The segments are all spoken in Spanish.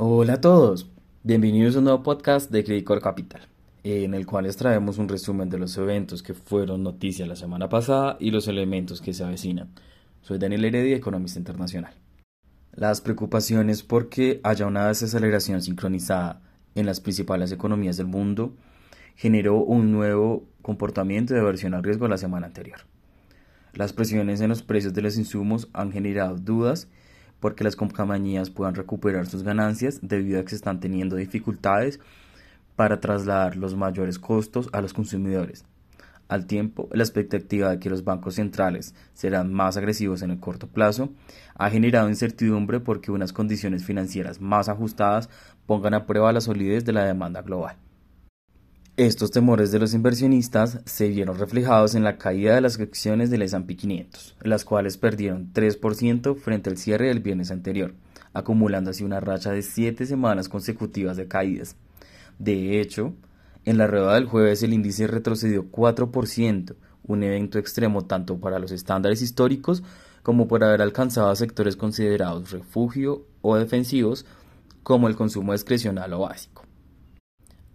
Hola a todos, bienvenidos a un nuevo podcast de Credit Capital, en el cual les traemos un resumen de los eventos que fueron noticia la semana pasada y los elementos que se avecinan. Soy Daniel Heredia, economista internacional. Las preocupaciones por que haya una desaceleración sincronizada en las principales economías del mundo generó un nuevo comportamiento de aversión al riesgo la semana anterior. Las presiones en los precios de los insumos han generado dudas porque las compañías puedan recuperar sus ganancias debido a que se están teniendo dificultades para trasladar los mayores costos a los consumidores. Al tiempo, la expectativa de que los bancos centrales serán más agresivos en el corto plazo ha generado incertidumbre porque unas condiciones financieras más ajustadas pongan a prueba la solidez de la demanda global. Estos temores de los inversionistas se vieron reflejados en la caída de las acciones del S&P 500, las cuales perdieron 3% frente al cierre del viernes anterior, acumulando así una racha de 7 semanas consecutivas de caídas. De hecho, en la rueda del jueves el índice retrocedió 4%, un evento extremo tanto para los estándares históricos como por haber alcanzado sectores considerados refugio o defensivos como el consumo discrecional o básico.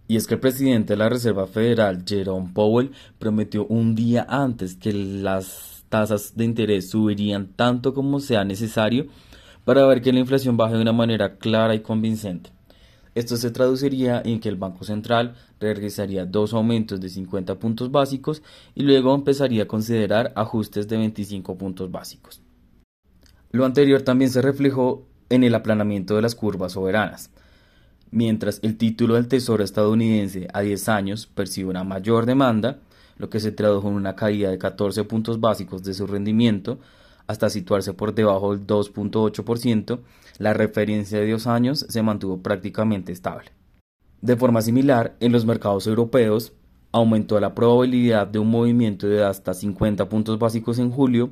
Y es que el presidente de la Reserva Federal, Jerome Powell, prometió un día antes que las tasas de interés subirían tanto como sea necesario para ver que la inflación baje de una manera clara y convincente. Esto se traduciría en que el Banco Central regresaría dos aumentos de 50 puntos básicos y luego empezaría a considerar ajustes de 25 puntos básicos. Lo anterior también se reflejó en el aplanamiento de las curvas soberanas mientras el título del Tesoro estadounidense a 10 años percibe una mayor demanda, lo que se tradujo en una caída de 14 puntos básicos de su rendimiento, hasta situarse por debajo del 2.8%, la referencia de 10 años se mantuvo prácticamente estable. De forma similar, en los mercados europeos, aumentó la probabilidad de un movimiento de hasta 50 puntos básicos en julio,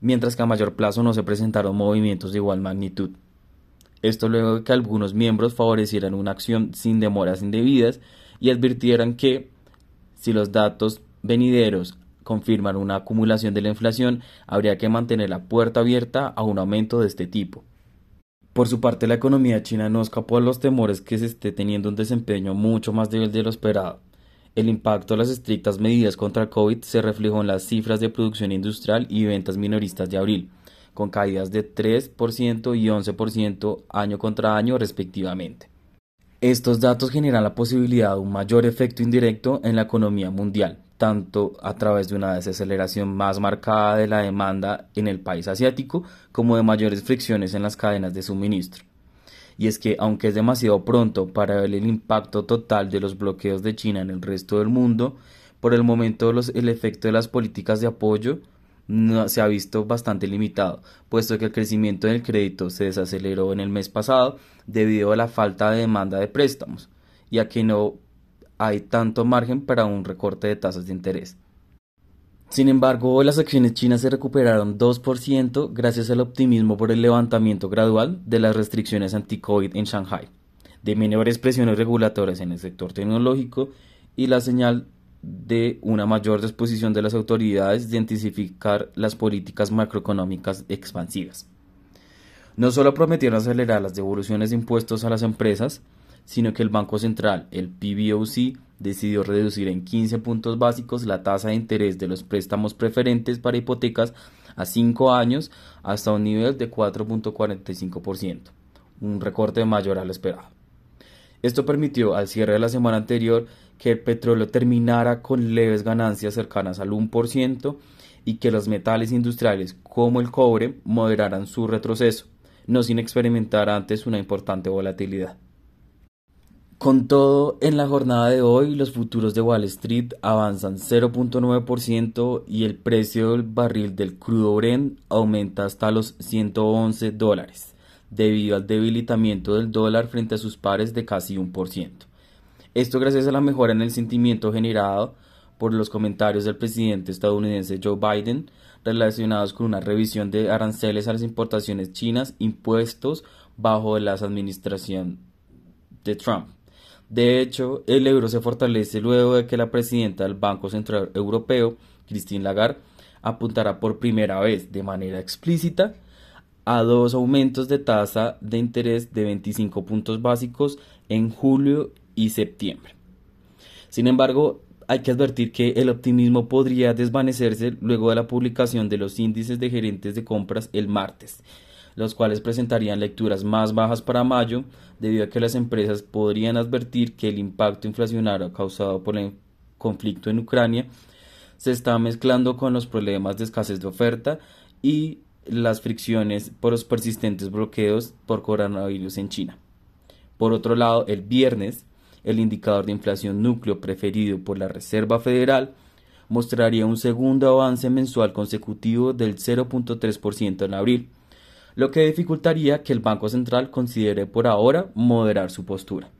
mientras que a mayor plazo no se presentaron movimientos de igual magnitud. Esto luego de que algunos miembros favorecieran una acción sin demoras indebidas y advirtieran que si los datos venideros confirman una acumulación de la inflación, habría que mantener la puerta abierta a un aumento de este tipo. Por su parte, la economía china no escapó a los temores que se esté teniendo un desempeño mucho más débil de lo esperado. El impacto de las estrictas medidas contra el COVID se reflejó en las cifras de producción industrial y ventas minoristas de abril, con caídas de 3% y 11% año contra año respectivamente. Estos datos generan la posibilidad de un mayor efecto indirecto en la economía mundial, tanto a través de una desaceleración más marcada de la demanda en el país asiático como de mayores fricciones en las cadenas de suministro. Y es que, aunque es demasiado pronto para ver el impacto total de los bloqueos de China en el resto del mundo, por el momento el efecto de las políticas de apoyo no, se ha visto bastante limitado, puesto que el crecimiento del crédito se desaceleró en el mes pasado debido a la falta de demanda de préstamos, ya que no hay tanto margen para un recorte de tasas de interés. Sin embargo, las acciones chinas se recuperaron 2% gracias al optimismo por el levantamiento gradual de las restricciones anti-COVID en Shanghai, de menores presiones regulatorias en el sector tecnológico y la señal de una mayor disposición de las autoridades de intensificar las políticas macroeconómicas expansivas. No solo prometieron acelerar las devoluciones de impuestos a las empresas, sino que el Banco Central, el PBOC, decidió reducir en 15 puntos básicos la tasa de interés de los préstamos preferentes para hipotecas a 5 años hasta un nivel de 4.45%, un recorte mayor al esperado. Esto permitió al cierre de la semana anterior que el petróleo terminara con leves ganancias cercanas al 1% y que los metales industriales como el cobre moderaran su retroceso, no sin experimentar antes una importante volatilidad. Con todo, en la jornada de hoy los futuros de Wall Street avanzan 0.9% y el precio del barril del crudo Brent aumenta hasta los 111 dólares debido al debilitamiento del dólar frente a sus pares de casi un por ciento. Esto gracias a la mejora en el sentimiento generado por los comentarios del presidente estadounidense Joe Biden relacionados con una revisión de aranceles a las importaciones chinas impuestos bajo la administración de Trump. De hecho, el euro se fortalece luego de que la presidenta del Banco Central Europeo, Christine Lagarde, apuntará por primera vez de manera explícita a dos aumentos de tasa de interés de 25 puntos básicos en julio y septiembre. Sin embargo, hay que advertir que el optimismo podría desvanecerse luego de la publicación de los índices de gerentes de compras el martes, los cuales presentarían lecturas más bajas para mayo debido a que las empresas podrían advertir que el impacto inflacionario causado por el conflicto en Ucrania se está mezclando con los problemas de escasez de oferta y las fricciones por los persistentes bloqueos por coronavirus en China. Por otro lado, el viernes, el indicador de inflación núcleo preferido por la Reserva Federal mostraría un segundo avance mensual consecutivo del 0.3% en abril, lo que dificultaría que el Banco Central considere por ahora moderar su postura.